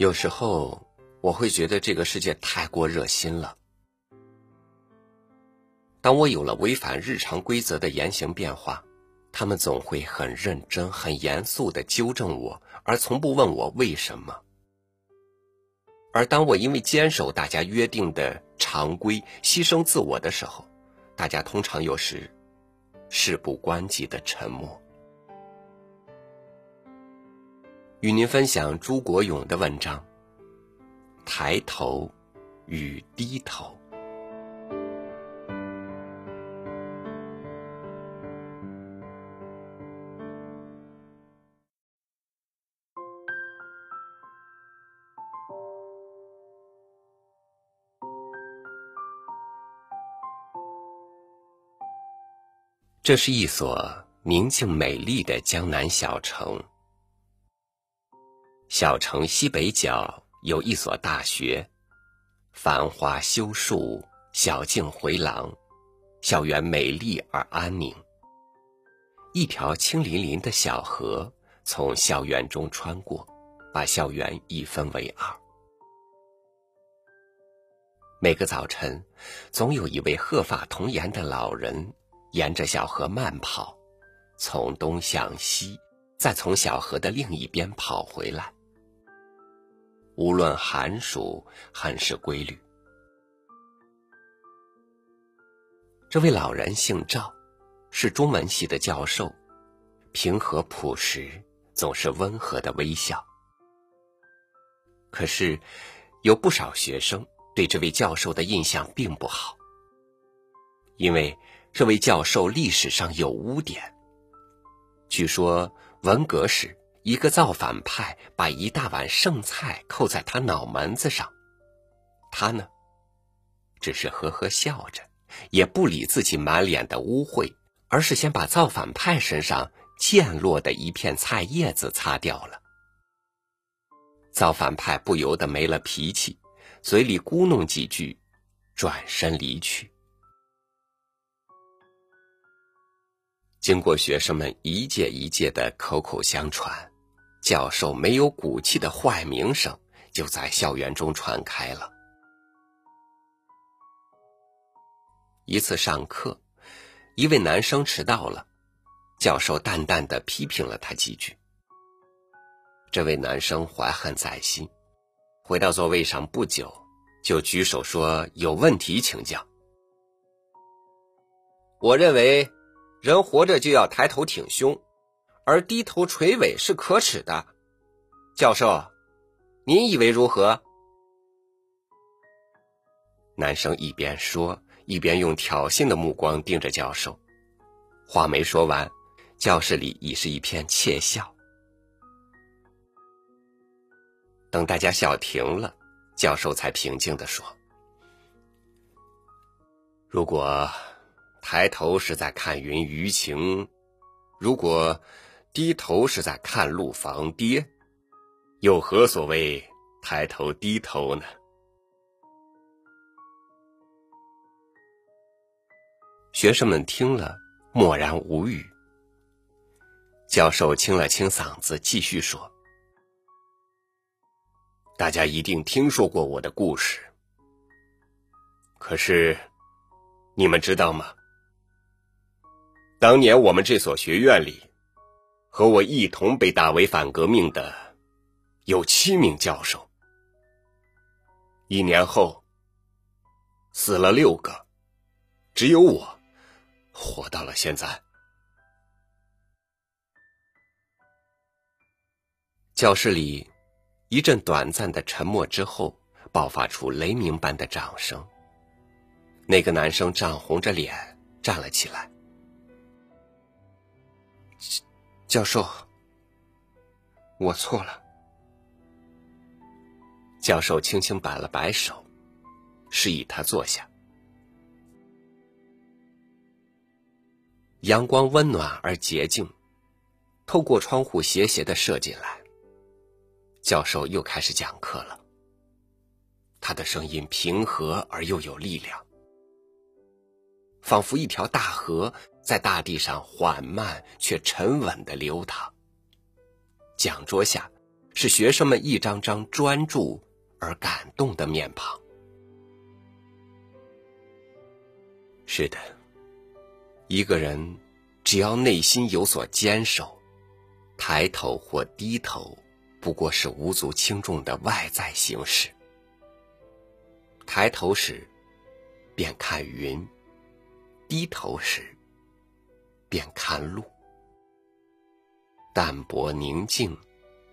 有时候我会觉得这个世界太过热心了。当我有了违反日常规则的言行变化，他们总会很认真、很严肃的纠正我，而从不问我为什么。而当我因为坚守大家约定的常规，牺牲自我的时候，大家通常又是事不关己的沉默。与您分享朱国勇的文章《抬头与低头》。这是一所宁静美丽的江南小城。小城西北角有一所大学，繁花修树，小径回廊，校园美丽而安宁。一条清粼粼的小河从校园中穿过，把校园一分为二。每个早晨，总有一位鹤发童颜的老人。沿着小河慢跑，从东向西，再从小河的另一边跑回来。无论寒暑，很是规律。这位老人姓赵，是中文系的教授，平和朴实，总是温和的微笑。可是，有不少学生对这位教授的印象并不好，因为。这位教授历史上有污点。据说文革时，一个造反派把一大碗剩菜扣在他脑门子上，他呢，只是呵呵笑着，也不理自己满脸的污秽，而是先把造反派身上溅落的一片菜叶子擦掉了。造反派不由得没了脾气，嘴里咕哝几句，转身离去。经过学生们一届一届的口口相传，教授没有骨气的坏名声就在校园中传开了。一次上课，一位男生迟到了，教授淡淡的批评了他几句。这位男生怀恨在心，回到座位上不久，就举手说有问题请教。我认为。人活着就要抬头挺胸，而低头垂尾是可耻的。教授，您以为如何？男生一边说，一边用挑衅的目光盯着教授。话没说完，教室里已是一片窃笑。等大家笑停了，教授才平静的说：“如果……”抬头是在看云舆情，如果低头是在看路房跌，又何所谓抬头低头呢？学生们听了，默然无语。教授清了清嗓子，继续说：“大家一定听说过我的故事，可是你们知道吗？”当年我们这所学院里，和我一同被打为反革命的有七名教授。一年后，死了六个，只有我活到了现在。教室里一阵短暂的沉默之后，爆发出雷鸣般的掌声。那个男生涨红着脸站了起来。教授，我错了。教授轻轻摆了摆手，示意他坐下。阳光温暖而洁净，透过窗户斜斜的射进来。教授又开始讲课了。他的声音平和而又有力量，仿佛一条大河。在大地上缓慢却沉稳的流淌。讲桌下，是学生们一张张专注而感动的面庞。是的，一个人只要内心有所坚守，抬头或低头不过是无足轻重的外在形式。抬头时，便看云；低头时，便看路。淡泊宁静，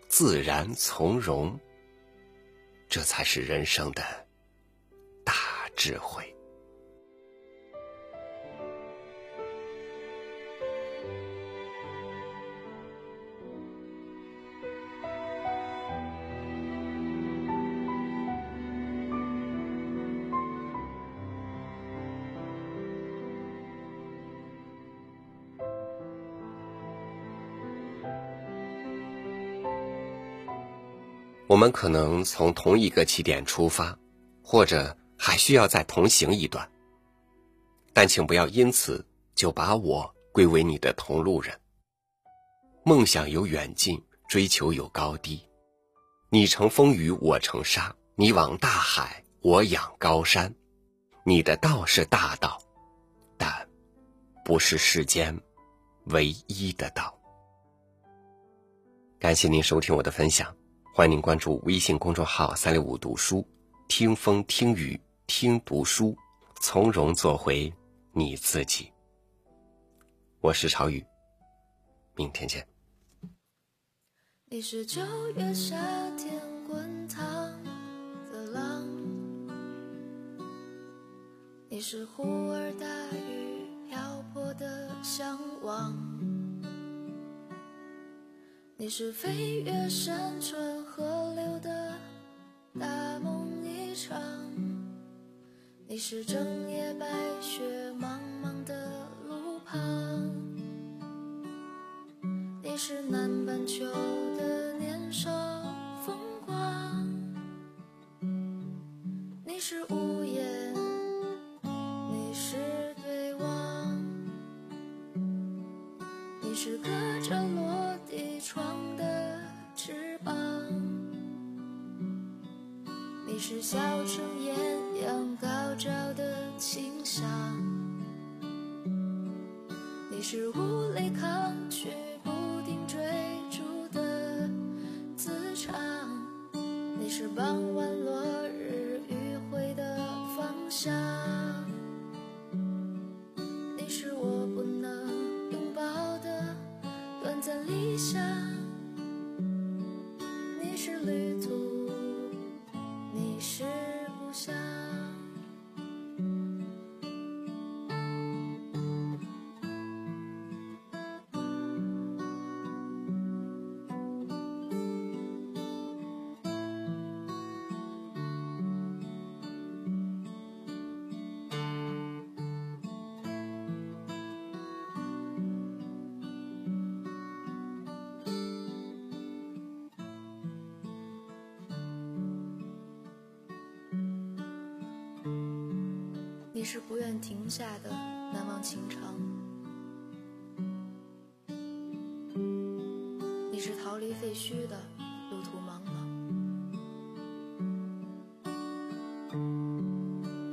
自然从容，这才是人生的大智慧。我们可能从同一个起点出发，或者还需要再同行一段。但请不要因此就把我归为你的同路人。梦想有远近，追求有高低。你乘风雨，我乘沙；你往大海，我仰高山。你的道是大道，但不是世间唯一的道。感谢您收听我的分享。欢迎您关注微信公众号“三六五读书”，听风听雨听读书，从容做回你自己。我是朝雨，明天见。你是九月夏天滚烫的浪，你是忽而大雨瓢泼的向往。你是飞越山川你是整夜白雪茫茫的路旁，你是南半球的年少风光，你是屋檐，你是对望，你是隔着落地。窗的翅膀，你是小城艳阳高照的清香，你是无力抗拒不停追逐的磁场，你是傍晚落日余晖的方向。是不愿停下的难忘情长，你是逃离废墟的路途茫茫，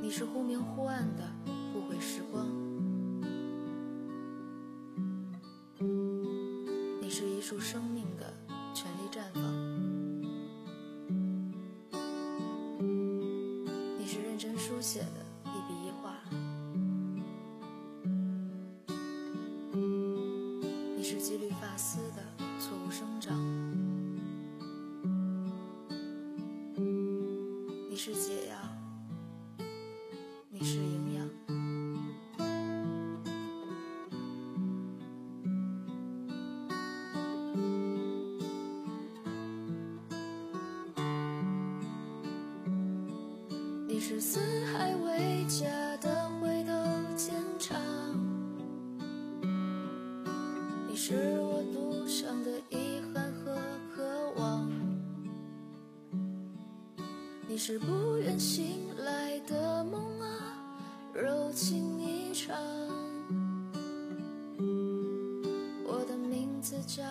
你是忽明忽暗的不悔时光，是几缕发丝的错误生长，你是解药，你是营养，你是四海为家你是不愿醒来的梦啊，柔情一场。我的名字叫。